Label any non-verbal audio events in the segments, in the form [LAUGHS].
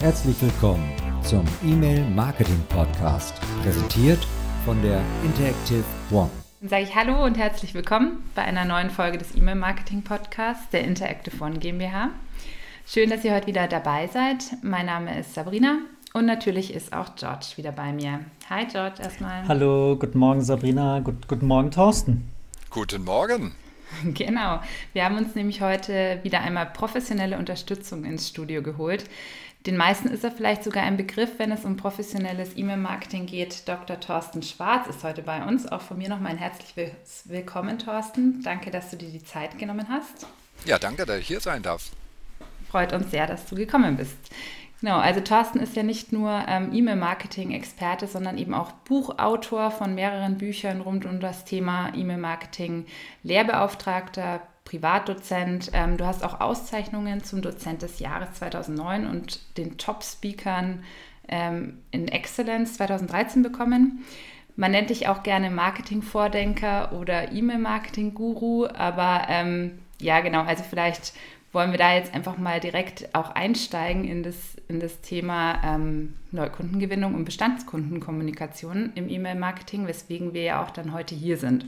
Herzlich willkommen zum E-Mail Marketing Podcast, präsentiert von der Interactive One. Dann sage ich Hallo und herzlich willkommen bei einer neuen Folge des E-Mail Marketing Podcasts der Interactive One GmbH. Schön, dass ihr heute wieder dabei seid. Mein Name ist Sabrina und natürlich ist auch George wieder bei mir. Hi George erstmal. Hallo, guten Morgen Sabrina, Gut, guten Morgen Thorsten. Guten Morgen. [LAUGHS] Genau. Wir haben uns nämlich heute wieder einmal professionelle Unterstützung ins Studio geholt. Den meisten ist er vielleicht sogar ein Begriff, wenn es um professionelles E-Mail-Marketing geht. Dr. Thorsten Schwarz ist heute bei uns. Auch von mir nochmal ein herzliches Willkommen, Thorsten. Danke, dass du dir die Zeit genommen hast. Ja, danke, dass ich hier sein darf. Freut uns sehr, dass du gekommen bist. Genau, also Thorsten ist ja nicht nur ähm, E-Mail-Marketing-Experte, sondern eben auch Buchautor von mehreren Büchern rund um das Thema E-Mail-Marketing, Lehrbeauftragter, Privatdozent. Ähm, du hast auch Auszeichnungen zum Dozent des Jahres 2009 und den Top-Speakern ähm, in Excellence 2013 bekommen. Man nennt dich auch gerne Marketing-Vordenker oder E-Mail-Marketing-Guru, aber ähm, ja, genau, also vielleicht wollen wir da jetzt einfach mal direkt auch einsteigen in das, in das Thema ähm, Neukundengewinnung und Bestandskundenkommunikation im E-Mail-Marketing, weswegen wir ja auch dann heute hier sind.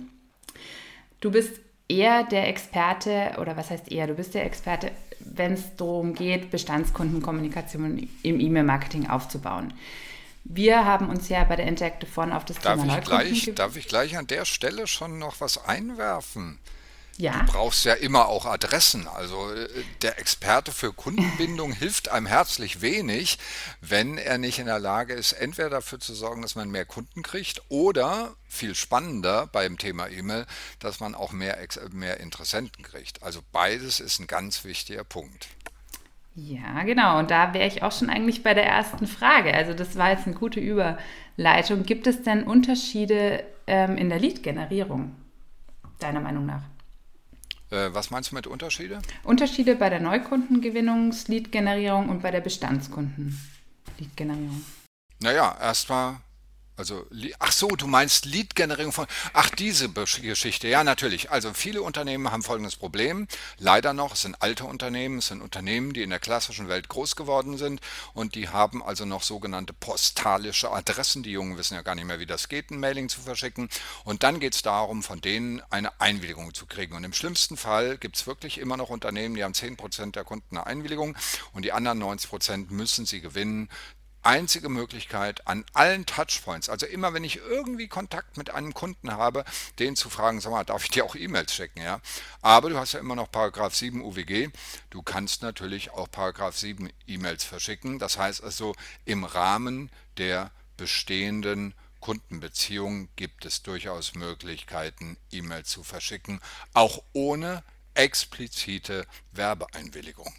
Du bist eher der Experte, oder was heißt eher, du bist der Experte, wenn es darum geht, Bestandskundenkommunikation im E-Mail-Marketing aufzubauen. Wir haben uns ja bei der Interactive One auf das darf Thema ich gleich, Darf ich gleich an der Stelle schon noch was einwerfen? Ja. Du brauchst ja immer auch Adressen. Also äh, der Experte für Kundenbindung [LAUGHS] hilft einem herzlich wenig, wenn er nicht in der Lage ist, entweder dafür zu sorgen, dass man mehr Kunden kriegt oder viel spannender beim Thema E-Mail, dass man auch mehr, mehr Interessenten kriegt. Also beides ist ein ganz wichtiger Punkt. Ja, genau. Und da wäre ich auch schon eigentlich bei der ersten Frage. Also das war jetzt eine gute Überleitung. Gibt es denn Unterschiede ähm, in der Lead-Generierung, deiner Meinung nach? Äh, was meinst du mit Unterschiede? Unterschiede bei der Neukundengewinnungs-Lead-Generierung und bei der Bestandskunden-Lead-Generierung. Naja, erstmal also, ach so, du meinst Lead-Generierung von, ach, diese Geschichte. Ja, natürlich. Also, viele Unternehmen haben folgendes Problem. Leider noch, es sind alte Unternehmen, es sind Unternehmen, die in der klassischen Welt groß geworden sind und die haben also noch sogenannte postalische Adressen. Die Jungen wissen ja gar nicht mehr, wie das geht, ein Mailing zu verschicken. Und dann geht es darum, von denen eine Einwilligung zu kriegen. Und im schlimmsten Fall gibt es wirklich immer noch Unternehmen, die haben 10% der Kunden eine Einwilligung und die anderen 90% müssen sie gewinnen einzige Möglichkeit an allen Touchpoints, also immer wenn ich irgendwie Kontakt mit einem Kunden habe, den zu fragen, sag mal, darf ich dir auch E-Mails schicken, ja? Aber du hast ja immer noch Paragraph 7 UWG, du kannst natürlich auch Paragraph 7 E-Mails verschicken, das heißt also im Rahmen der bestehenden Kundenbeziehungen gibt es durchaus Möglichkeiten, E-Mails zu verschicken, auch ohne explizite Werbeeinwilligung.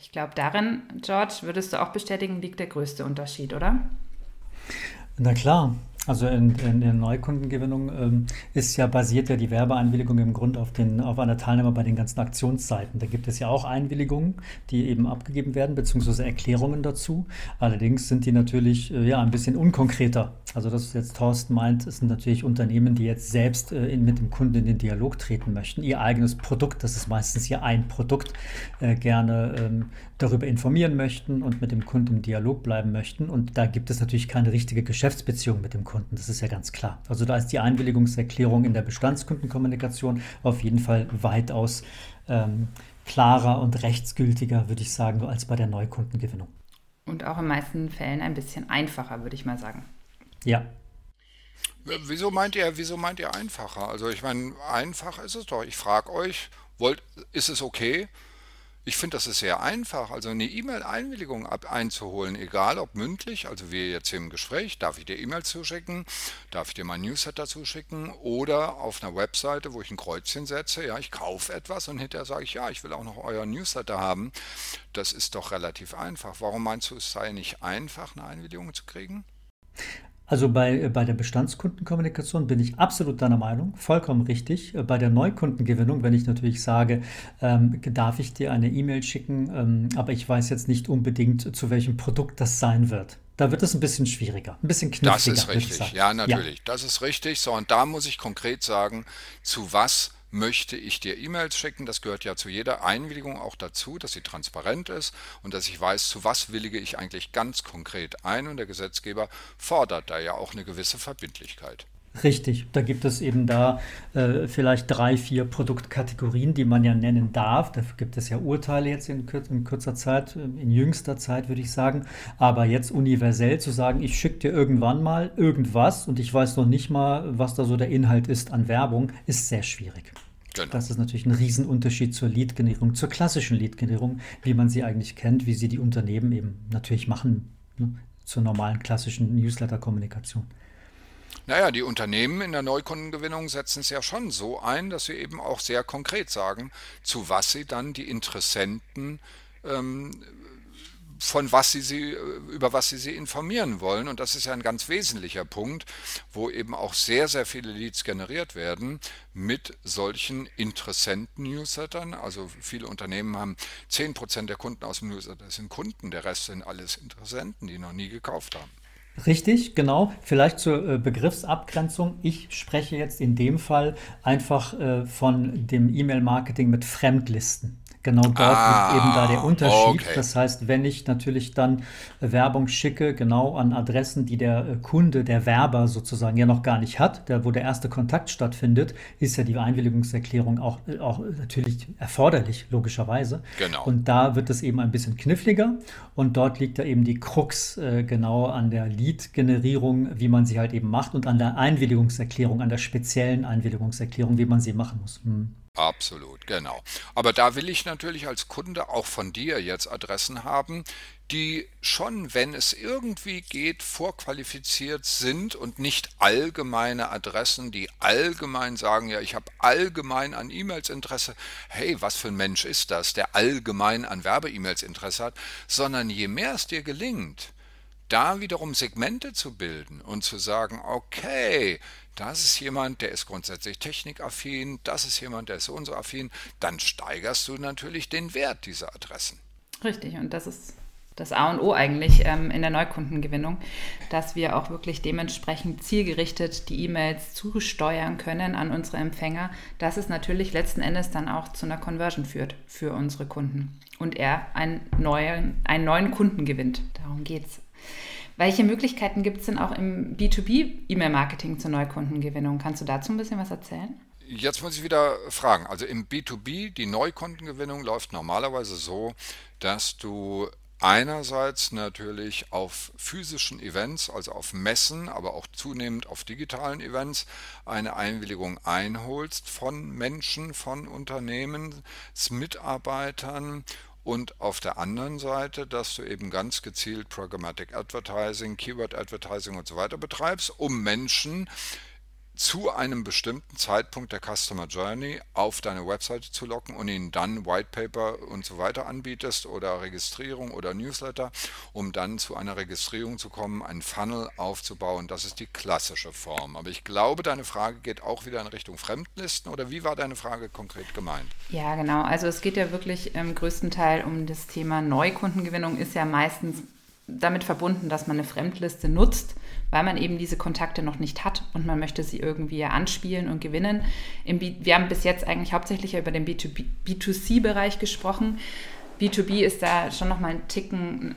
Ich glaube, darin, George, würdest du auch bestätigen, liegt der größte Unterschied, oder? Na klar, also in, in der Neukundengewinnung ähm, ist ja basiert ja die Werbeeinwilligung im Grunde auf, den, auf einer Teilnahme bei den ganzen Aktionsseiten. Da gibt es ja auch Einwilligungen, die eben abgegeben werden, beziehungsweise Erklärungen dazu. Allerdings sind die natürlich äh, ja ein bisschen unkonkreter. Also das jetzt Thorsten meint, sind natürlich Unternehmen, die jetzt selbst äh, in, mit dem Kunden in den Dialog treten möchten, ihr eigenes Produkt, das ist meistens ja ein Produkt, äh, gerne ähm, darüber informieren möchten und mit dem Kunden im Dialog bleiben möchten. Und da gibt es natürlich keine richtige Geschäftsbeziehung mit dem Kunden. Das ist ja ganz klar. Also da ist die Einwilligungserklärung in der Bestandskundenkommunikation auf jeden Fall weitaus ähm, klarer und rechtsgültiger, würde ich sagen, als bei der Neukundengewinnung. Und auch in meisten Fällen ein bisschen einfacher, würde ich mal sagen. Ja, Wieso meint ihr, wieso meint ihr einfacher? Also ich meine, einfach ist es doch. Ich frage euch, wollt, ist es okay, ich finde, das ist sehr einfach, also eine E-Mail-Einwilligung einzuholen, egal ob mündlich, also wir jetzt hier im Gespräch, darf ich dir E-Mail zuschicken, darf ich dir mein Newsletter zuschicken oder auf einer Webseite, wo ich ein Kreuzchen setze, ja, ich kaufe etwas und hinterher sage ich, ja, ich will auch noch euren Newsletter haben. Das ist doch relativ einfach. Warum meinst du, es sei nicht einfach, eine Einwilligung zu kriegen? Also bei, bei der Bestandskundenkommunikation bin ich absolut deiner Meinung, vollkommen richtig. Bei der Neukundengewinnung, wenn ich natürlich sage, ähm, darf ich dir eine E-Mail schicken, ähm, aber ich weiß jetzt nicht unbedingt, zu welchem Produkt das sein wird. Da wird es ein bisschen schwieriger, ein bisschen kniffliger. Das ist richtig, ja, natürlich. Ja. Das ist richtig. So, und da muss ich konkret sagen, zu was möchte ich dir E-Mails schicken. Das gehört ja zu jeder Einwilligung auch dazu, dass sie transparent ist und dass ich weiß, zu was willige ich eigentlich ganz konkret ein. Und der Gesetzgeber fordert da ja auch eine gewisse Verbindlichkeit. Richtig, da gibt es eben da äh, vielleicht drei, vier Produktkategorien, die man ja nennen darf. Dafür gibt es ja Urteile jetzt in, kür in kürzer Zeit, äh, in jüngster Zeit würde ich sagen. Aber jetzt universell zu sagen, ich schicke dir irgendwann mal irgendwas und ich weiß noch nicht mal, was da so der Inhalt ist an Werbung, ist sehr schwierig. Genau. Das ist natürlich ein Riesenunterschied zur Lead-Generierung, zur klassischen Lead-Generierung, wie man sie eigentlich kennt, wie sie die Unternehmen eben natürlich machen, ne, zur normalen klassischen Newsletter-Kommunikation. Naja, die Unternehmen in der Neukundengewinnung setzen es ja schon so ein, dass sie eben auch sehr konkret sagen, zu was sie dann die Interessenten ähm, von was sie, sie, über was sie sie informieren wollen. Und das ist ja ein ganz wesentlicher Punkt, wo eben auch sehr, sehr viele Leads generiert werden mit solchen Interessenten-Newslettern. Also viele Unternehmen haben 10% der Kunden aus dem Newsletter sind Kunden, der Rest sind alles Interessenten, die noch nie gekauft haben. Richtig, genau. Vielleicht zur äh, Begriffsabgrenzung. Ich spreche jetzt in dem Fall einfach äh, von dem E-Mail-Marketing mit Fremdlisten. Genau dort ah, liegt eben da der Unterschied. Okay. Das heißt, wenn ich natürlich dann Werbung schicke, genau an Adressen, die der äh, Kunde, der Werber sozusagen ja noch gar nicht hat, der, wo der erste Kontakt stattfindet, ist ja die Einwilligungserklärung auch, äh, auch natürlich erforderlich, logischerweise. Genau. Und da wird es eben ein bisschen kniffliger. Und dort liegt da eben die Krux äh, genau an der Lead-Generierung, wie man sie halt eben macht, und an der Einwilligungserklärung, an der speziellen Einwilligungserklärung, wie man sie machen muss. Hm. Absolut, genau. Aber da will ich natürlich als Kunde auch von dir jetzt Adressen haben, die schon, wenn es irgendwie geht, vorqualifiziert sind und nicht allgemeine Adressen, die allgemein sagen, ja, ich habe allgemein an E-Mails Interesse. Hey, was für ein Mensch ist das, der allgemein an Werbe-E-Mails Interesse hat, sondern je mehr es dir gelingt, da wiederum Segmente zu bilden und zu sagen, okay, das ist jemand, der ist grundsätzlich technikaffin, das ist jemand, der ist so und so affin, dann steigerst du natürlich den Wert dieser Adressen. Richtig, und das ist das A und O eigentlich ähm, in der Neukundengewinnung, dass wir auch wirklich dementsprechend zielgerichtet die E-Mails zusteuern können an unsere Empfänger, dass es natürlich letzten Endes dann auch zu einer Conversion führt für unsere Kunden und er einen neuen, einen neuen Kunden gewinnt. Darum geht es. Welche Möglichkeiten gibt es denn auch im B2B-E-Mail-Marketing zur Neukundengewinnung? Kannst du dazu ein bisschen was erzählen? Jetzt muss ich wieder fragen. Also im B2B, die Neukundengewinnung läuft normalerweise so, dass du einerseits natürlich auf physischen Events, also auf Messen, aber auch zunehmend auf digitalen Events eine Einwilligung einholst von Menschen, von Unternehmensmitarbeitern und auf der anderen Seite, dass du eben ganz gezielt Programmatic Advertising, Keyword Advertising und so weiter betreibst, um Menschen zu einem bestimmten Zeitpunkt der Customer Journey auf deine Webseite zu locken und ihnen dann White Paper und so weiter anbietest oder Registrierung oder Newsletter, um dann zu einer Registrierung zu kommen, einen Funnel aufzubauen. Das ist die klassische Form. Aber ich glaube, deine Frage geht auch wieder in Richtung Fremdlisten oder wie war deine Frage konkret gemeint? Ja, genau. Also es geht ja wirklich im größten Teil um das Thema Neukundengewinnung, ist ja meistens damit verbunden, dass man eine Fremdliste nutzt weil man eben diese Kontakte noch nicht hat und man möchte sie irgendwie anspielen und gewinnen. wir haben bis jetzt eigentlich hauptsächlich über den B2C-Bereich gesprochen. B2B ist da schon noch mal ein Ticken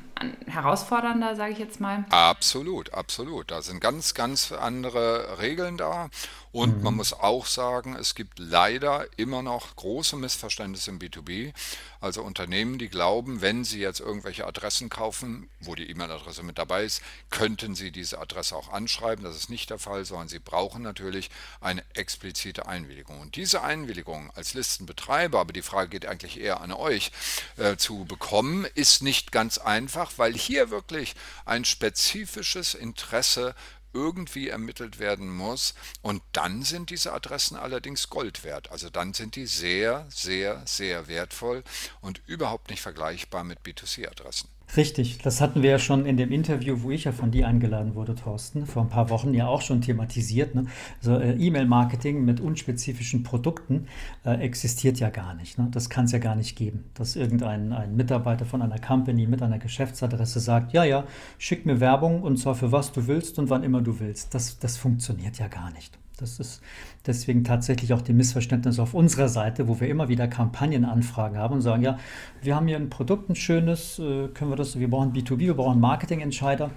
herausfordernder, sage ich jetzt mal. Absolut, absolut. Da sind ganz, ganz andere Regeln da. Und mhm. man muss auch sagen, es gibt leider immer noch große Missverständnisse im B2B. Also Unternehmen, die glauben, wenn sie jetzt irgendwelche Adressen kaufen, wo die E-Mail-Adresse mit dabei ist, könnten sie diese Adresse auch anschreiben. Das ist nicht der Fall, sondern sie brauchen natürlich eine explizite Einwilligung. Und diese Einwilligung als Listenbetreiber, aber die Frage geht eigentlich eher an euch, äh, zu bekommen, ist nicht ganz einfach, weil hier wirklich ein spezifisches Interesse irgendwie ermittelt werden muss. Und dann sind diese Adressen allerdings Gold wert. Also dann sind die sehr, sehr, sehr wertvoll und überhaupt nicht vergleichbar mit B2C-Adressen. Richtig, das hatten wir ja schon in dem Interview, wo ich ja von dir eingeladen wurde, Thorsten, vor ein paar Wochen ja auch schon thematisiert. Ne? Also äh, E-Mail-Marketing mit unspezifischen Produkten äh, existiert ja gar nicht. Ne? Das kann es ja gar nicht geben, dass irgendein ein Mitarbeiter von einer Company mit einer Geschäftsadresse sagt, ja, ja, schick mir Werbung und zwar für was du willst und wann immer du willst. Das, das funktioniert ja gar nicht. Das ist deswegen tatsächlich auch die Missverständnis auf unserer Seite, wo wir immer wieder Kampagnenanfragen haben und sagen, ja, wir haben hier ein Produkt, ein schönes, äh, können wir das, wir brauchen B2B, wir brauchen Marketingentscheider.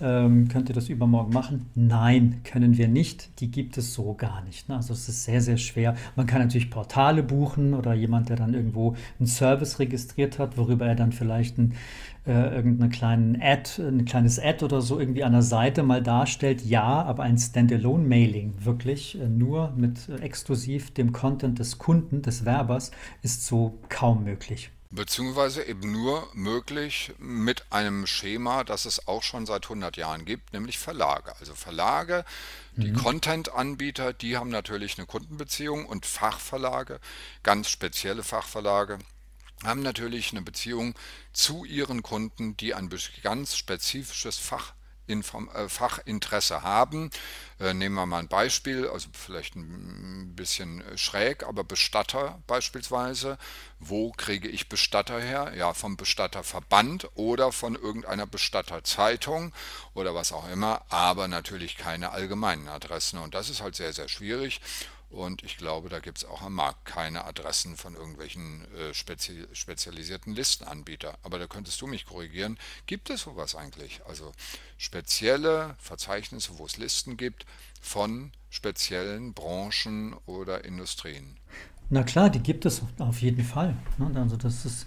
Ähm, könnt ihr das übermorgen machen? Nein, können wir nicht. Die gibt es so gar nicht. Ne? Also es ist sehr, sehr schwer. Man kann natürlich Portale buchen oder jemand, der dann irgendwo einen Service registriert hat, worüber er dann vielleicht ein, äh, irgendeine kleinen Ad, ein kleines Ad oder so irgendwie an der Seite mal darstellt. Ja, aber ein Standalone-Mailing wirklich äh, nur mit äh, exklusiv dem Content des Kunden, des Werbers, ist so kaum möglich. Beziehungsweise eben nur möglich mit einem Schema, das es auch schon seit 100 Jahren gibt, nämlich Verlage. Also Verlage, die mhm. Content-Anbieter, die haben natürlich eine Kundenbeziehung und Fachverlage, ganz spezielle Fachverlage, haben natürlich eine Beziehung zu ihren Kunden, die ein ganz spezifisches Fach Äh, Fachinteresse haben. Äh, nehmen wir mal ein Beispiel, also vielleicht ein bisschen äh, schräg, aber Bestatter beispielsweise. Wo kriege ich Bestatter her? Ja, vom Bestatterverband oder von irgendeiner Bestatterzeitung oder was auch immer, aber natürlich keine allgemeinen Adressen. Und das ist halt sehr, sehr schwierig. Und ich glaube, da gibt es auch am Markt keine Adressen von irgendwelchen äh, spezi spezialisierten Listenanbieter. Aber da könntest du mich korrigieren. Gibt es sowas eigentlich? Also spezielle Verzeichnisse, wo es Listen gibt von speziellen Branchen oder Industrien. Na klar, die gibt es auf jeden Fall. Ne? Also das ist,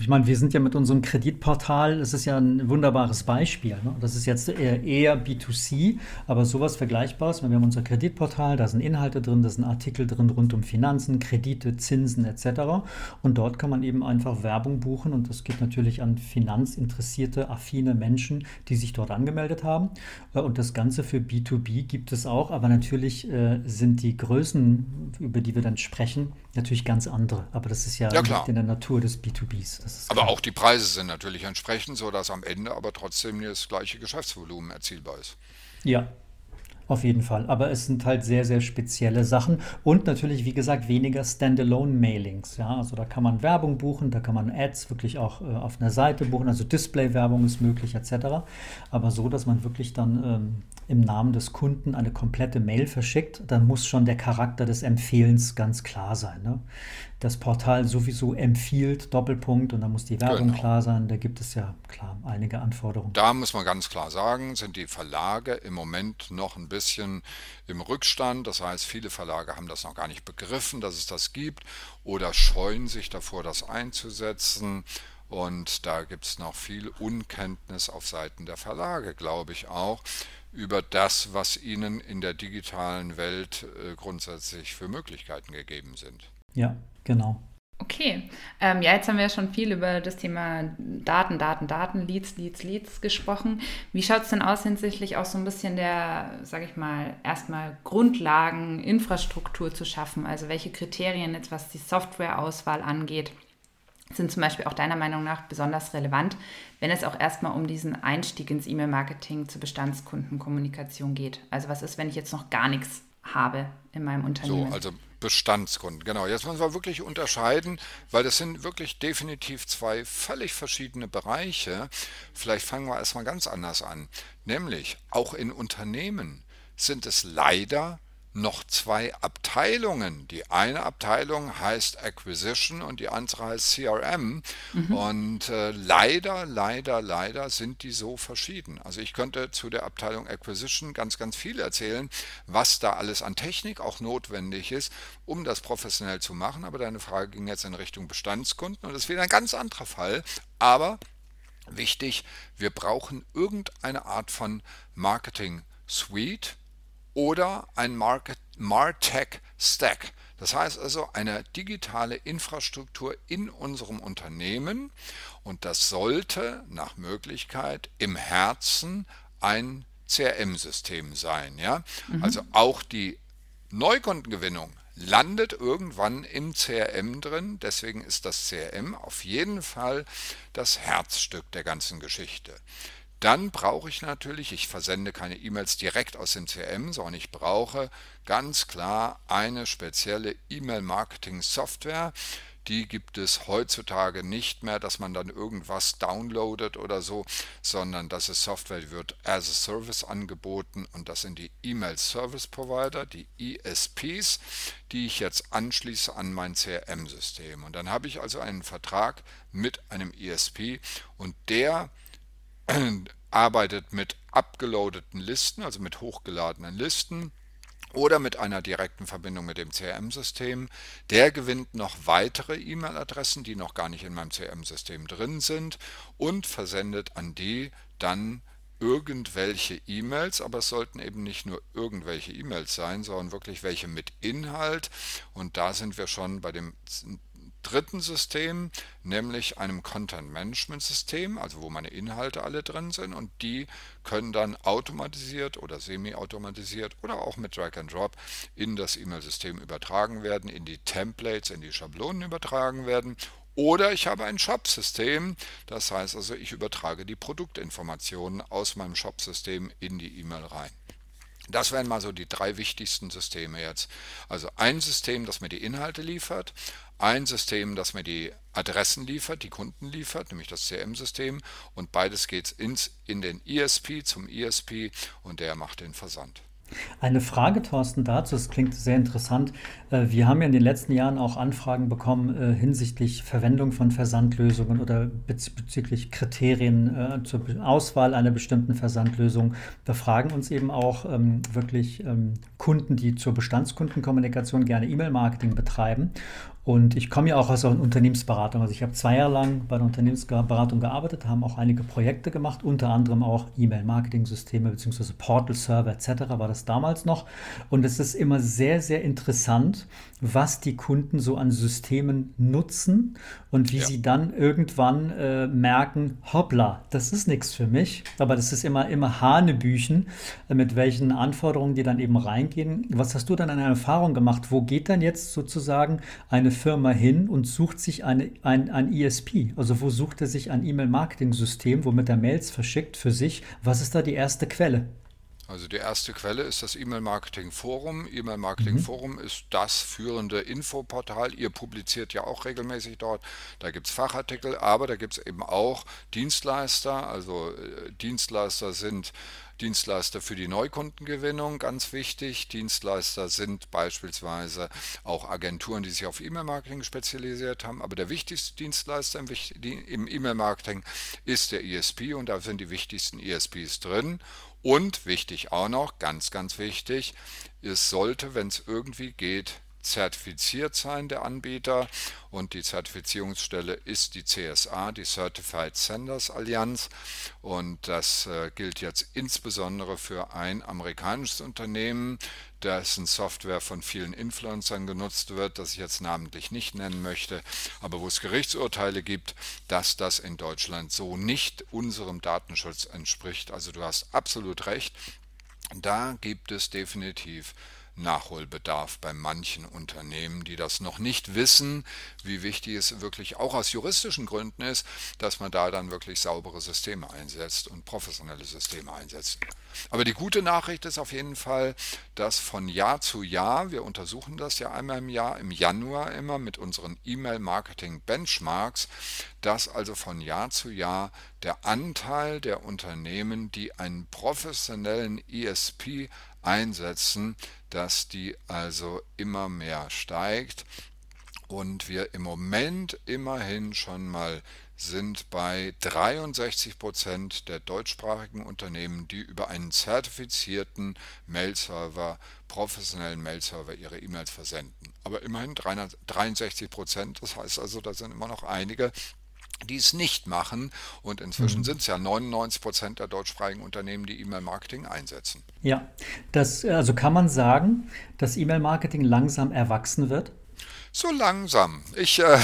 ich meine, wir sind ja mit unserem Kreditportal, das ist ja ein wunderbares Beispiel. Ne? Das ist jetzt eher, eher B2C, aber sowas Vergleichbares. Wir haben unser Kreditportal, da sind Inhalte drin, da sind Artikel drin rund um Finanzen, Kredite, Zinsen etc. Und dort kann man eben einfach Werbung buchen und das geht natürlich an finanzinteressierte, affine Menschen, die sich dort angemeldet haben. Äh, und das Ganze für B2B gibt es auch, aber natürlich äh, sind die Größen, über die wir dann sprechen, sprechen, natürlich ganz andere. Aber das ist ja, ja in der Natur des B2Bs. aber klar. auch die Preise sind natürlich entsprechend, sodass am Ende aber trotzdem das gleiche Geschäftsvolumen erzielbar ist. Ja, auf jeden Fall. Aber es sind halt sehr, sehr spezielle Sachen und natürlich, wie gesagt, weniger Standalone-Mailings. Ja, also da kann man Werbung buchen, da kann man Ads wirklich auch äh, auf einer Seite buchen, also Display-Werbung ist möglich etc. Aber so, dass man wirklich dann ähm, im Namen des Kunden eine komplette Mail verschickt, dann muss schon der Charakter des Empfehlens ganz klar sein. Ne? Das Portal sowieso empfiehlt, Doppelpunkt, und dann muss die Werbung genau. klar sein. Da gibt es ja klar einige Anforderungen. Da muss man ganz klar sagen, sind die Verlage im Moment noch ein bisschen im Rückstand. Das heißt, viele Verlage haben das noch gar nicht begriffen, dass es das gibt oder scheuen sich davor, das einzusetzen. Und da gibt es noch viel Unkenntnis auf Seiten der Verlage, glaube ich auch über das, was ihnen in der digitalen Welt äh, grundsätzlich für Möglichkeiten gegeben sind. Ja, genau. Okay, ähm, ja, jetzt haben wir ja schon viel über das Thema Daten, Daten, Daten, Leads, Leads, Leads gesprochen. Wie schaut es denn aus hinsichtlich auch so ein bisschen der, sage ich mal, erstmal Grundlagen, Infrastruktur zu schaffen? Also welche Kriterien jetzt, was die Softwareauswahl angeht, sind zum Beispiel auch deiner Meinung nach besonders relevant, wenn es auch erstmal um diesen Einstieg ins E-Mail-Marketing zur Bestandskundenkommunikation geht. Also was ist, wenn ich jetzt noch gar nichts habe in meinem Unternehmen? So, also Bestandskunden, genau. Jetzt müssen wir wirklich unterscheiden, weil das sind wirklich definitiv zwei völlig verschiedene Bereiche. Vielleicht fangen wir erstmal ganz anders an. Nämlich auch in Unternehmen sind es leider noch zwei Abteilungen. Die eine Abteilung heißt Acquisition und die andere heißt CRM. Mhm. Und äh, leider, leider, leider sind die so verschieden. Also ich könnte zu der Abteilung Acquisition ganz, ganz viel erzählen, was da alles an Technik auch notwendig ist, um das professionell zu machen. Aber deine Frage ging jetzt in Richtung Bestandskunden und das ist wieder ein ganz anderer Fall. Aber wichtig, wir brauchen irgendeine Art von Marketing Suite oder ein Market, Martech Stack. Das heißt also eine digitale Infrastruktur in unserem Unternehmen und das sollte nach Möglichkeit im Herzen ein CRM-System sein. Ja? Mhm. Also auch die Neukundengewinnung landet irgendwann im CRM drin. Deswegen ist das CRM auf jeden Fall das Herzstück der ganzen Geschichte. Dann brauche ich natürlich, ich versende keine E-Mails direkt aus dem CRM, sondern ich brauche ganz klar eine spezielle E-Mail-Marketing-Software, die gibt es heutzutage nicht mehr, dass man dann irgendwas downloadet oder so, sondern das ist Software, die wird as a Service angeboten und das sind die E-Mail Service Provider, die ESPs, die ich jetzt anschließe an mein CRM-System. Und dann habe ich also einen Vertrag mit einem ESP und der [CLEARS THROAT] arbeitet mit abgeloadeten Listen, also mit hochgeladenen Listen oder mit einer direkten Verbindung mit dem CRM-System. Der gewinnt noch weitere E-Mail-Adressen, die noch gar nicht in meinem CRM-System drin sind und versendet an die dann irgendwelche E-Mails, aber es sollten eben nicht nur irgendwelche E-Mails sein, sondern wirklich welche mit Inhalt. Und da sind wir schon bei dem dritten System, nämlich einem Content-Management-System, also wo meine Inhalte alle drin sind und die können dann automatisiert oder semi-automatisiert oder auch mit Drag and Drop in das E-Mail-System übertragen werden, in die Templates, in die Schablonen übertragen werden oder ich habe ein Shop-System, das heißt also, ich übertrage die Produktinformationen aus meinem Shop-System in die E-Mail rein. Das wären mal so die drei wichtigsten Systeme jetzt. Also ein System, das mir die Inhalte liefert, ein System, das mir die Adressen liefert, die Kunden liefert, nämlich das CM-System und beides geht ins, in den ESP zum ESP und der macht den Versand. Eine Frage, Thorsten, dazu, das klingt sehr interessant. Äh, wir haben ja in den letzten Jahren auch Anfragen bekommen äh, hinsichtlich Verwendung von Versandlösungen oder bezüglich Kriterien äh, zur Auswahl einer bestimmten Versandlösung. Da fragen uns eben auch ähm, wirklich ähm, Kunden, die zur Bestandskundenkommunikation gerne E-Mail-Marketing betreiben. Und ich komme ja auch aus einer Unternehmensberatung. Also ich habe zwei Jahre lang bei der Unternehmensberatung gearbeitet, haben auch einige Projekte gemacht, unter anderem auch E-Mail-Marketing-Systeme bzw. Portal-Server etc. war das damals noch. Und es ist immer sehr, sehr interessant, was die Kunden so an Systemen nutzen und wie ja. sie dann irgendwann äh, merken, hoppla, das ist nichts für mich. Aber das ist immer, immer Hanebüchen, äh, mit welchen Anforderungen die dann eben reingehen. Was hast du dann an Erfahrung gemacht? Wo geht dann jetzt sozusagen eine Firma hin und sucht sich eine, ein, ein ESP? Also wo sucht er sich ein E-Mail-Marketing-System, womit er Mails verschickt für sich? Was ist da die erste Quelle? Also die erste Quelle ist das E-Mail-Marketing-Forum. E-Mail-Marketing-Forum mhm. ist das führende Infoportal. Ihr publiziert ja auch regelmäßig dort. Da gibt es Fachartikel, aber da gibt es eben auch Dienstleister. Also äh, Dienstleister sind Dienstleister für die Neukundengewinnung, ganz wichtig. Dienstleister sind beispielsweise auch Agenturen, die sich auf E-Mail-Marketing spezialisiert haben. Aber der wichtigste Dienstleister im E-Mail-Marketing ist der ESP und da sind die wichtigsten ESPs drin. Und wichtig auch noch, ganz, ganz wichtig, es sollte, wenn es irgendwie geht, zertifiziert sein, der Anbieter. Und die Zertifizierungsstelle ist die CSA, die Certified Senders Allianz. Und das äh, gilt jetzt insbesondere für ein amerikanisches Unternehmen, dessen Software von vielen Influencern genutzt wird, das ich jetzt namentlich nicht nennen möchte, aber wo es Gerichtsurteile gibt, dass das in Deutschland so nicht unserem Datenschutz entspricht. Also du hast absolut recht, da gibt es definitiv Nachholbedarf bei manchen Unternehmen, die das noch nicht wissen, wie wichtig es wirklich auch aus juristischen Gründen ist, dass man da dann wirklich saubere Systeme einsetzt und professionelle Systeme einsetzt. Aber die gute Nachricht ist auf jeden Fall, dass von Jahr zu Jahr, wir untersuchen das ja einmal im Jahr, im Januar immer mit unseren E-Mail-Marketing-Benchmarks, dass also von Jahr zu Jahr der Anteil der Unternehmen, die einen professionellen ESP einsetzen, dass die also immer mehr steigt und wir im Moment immerhin schon mal sind bei 63 Prozent der deutschsprachigen Unternehmen, die über einen zertifizierten Mail-Server, professionellen Mail-Server ihre E-Mails versenden. Aber immerhin 63 Prozent, das heißt also, da sind immer noch einige, die es nicht machen. Und inzwischen mhm. sind es ja 99 Prozent der deutschsprachigen Unternehmen, die E-Mail-Marketing einsetzen. Ja, das, also kann man sagen, dass E-Mail-Marketing langsam erwachsen wird? So langsam. Ich, äh,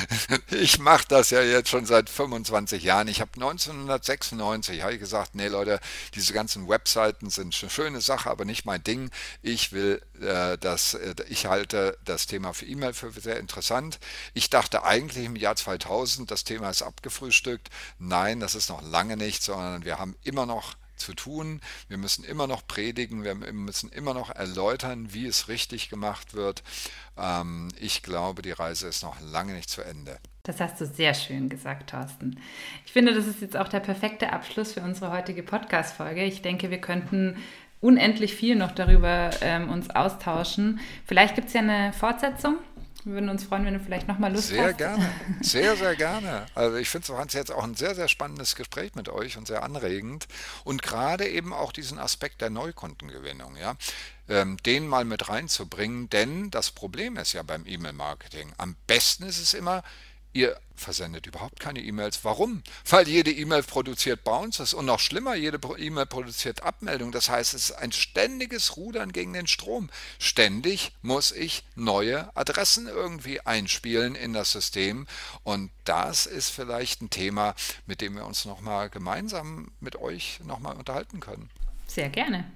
[LAUGHS] ich mache das ja jetzt schon seit 25 Jahren. Ich habe 1996 hab ich gesagt, nee Leute, diese ganzen Webseiten sind eine schöne Sache, aber nicht mein Ding. Ich will äh, das, äh, ich halte das Thema für E-Mail für sehr interessant. Ich dachte eigentlich im Jahr 2000, das Thema ist abgefrühstückt. Nein, das ist noch lange nicht, sondern wir haben immer noch zu tun. Wir müssen immer noch predigen, wir müssen immer noch erläutern, wie es richtig gemacht wird. Ähm, ich glaube, die Reise ist noch lange nicht zu Ende. Das hast du sehr schön gesagt, Thorsten. Ich finde, das ist jetzt auch der perfekte Abschluss für unsere heutige Podcast-Folge. Ich denke, wir könnten unendlich viel noch darüber ähm, uns austauschen. Vielleicht gibt es ja eine Fortsetzung. Wir würden uns freuen, wenn du vielleicht nochmal Lust sehr hast. Sehr gerne, [LAUGHS] sehr, sehr gerne. Also ich finde es jetzt auch ein sehr, sehr spannendes Gespräch mit euch und sehr anregend. Und gerade eben auch diesen Aspekt der Neukundengewinnung, ja, ähm, den mal mit reinzubringen. Denn das Problem ist ja beim E-Mail-Marketing, am besten ist es immer, Ihr versendet überhaupt keine E-Mails. Warum? Weil jede E-Mail produziert Bounces und noch schlimmer, jede E-Mail produziert Abmeldung. Das heißt, es ist ein ständiges Rudern gegen den Strom. Ständig muss ich neue Adressen irgendwie einspielen in das System und das ist vielleicht ein Thema, mit dem wir uns nochmal gemeinsam mit euch nochmal unterhalten können. Sehr gerne.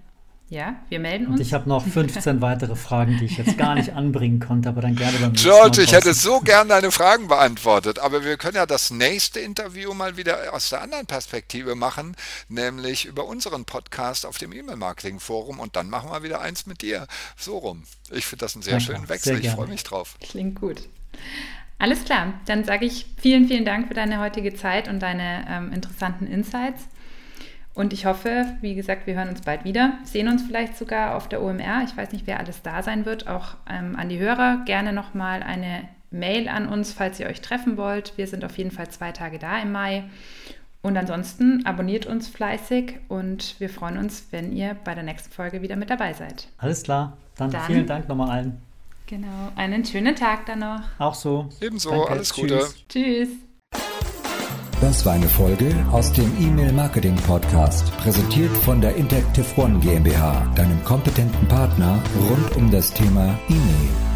Ja, wir melden uns. Und ich habe noch 15 weitere Fragen, die ich jetzt gar nicht [LAUGHS] anbringen konnte, aber dann gerne beim nächsten George, ich hätte so gern deine Fragen beantwortet, aber wir können ja das nächste Interview mal wieder aus der anderen Perspektive machen, nämlich über unseren Podcast auf dem E-Mail-Marketing-Forum und dann machen wir wieder eins mit dir. So rum. Ich finde das einen sehr Danke, schönen Wechsel. Ich freue mich drauf. Klingt gut. Alles klar, dann sage ich vielen, vielen Dank für deine heutige Zeit und deine ähm, interessanten Insights. Und ich hoffe, wie gesagt, wir hören uns bald wieder, sehen uns vielleicht sogar auf der OMR. Ich weiß nicht, wer alles da sein wird. Auch ähm, an die Hörer gerne nochmal eine Mail an uns, falls ihr euch treffen wollt. Wir sind auf jeden Fall zwei Tage da im Mai. Und ansonsten abonniert uns fleißig und wir freuen uns, wenn ihr bei der nächsten Folge wieder mit dabei seid. Alles klar. Dann, dann vielen Dank nochmal allen. Genau. Einen schönen Tag dann noch. Auch so. Ebenso. Danke. Alles Gute. Tschüss. Tschüss. Das war eine Folge aus dem E-Mail Marketing Podcast, präsentiert von der Interactive One GmbH, deinem kompetenten Partner rund um das Thema E-Mail.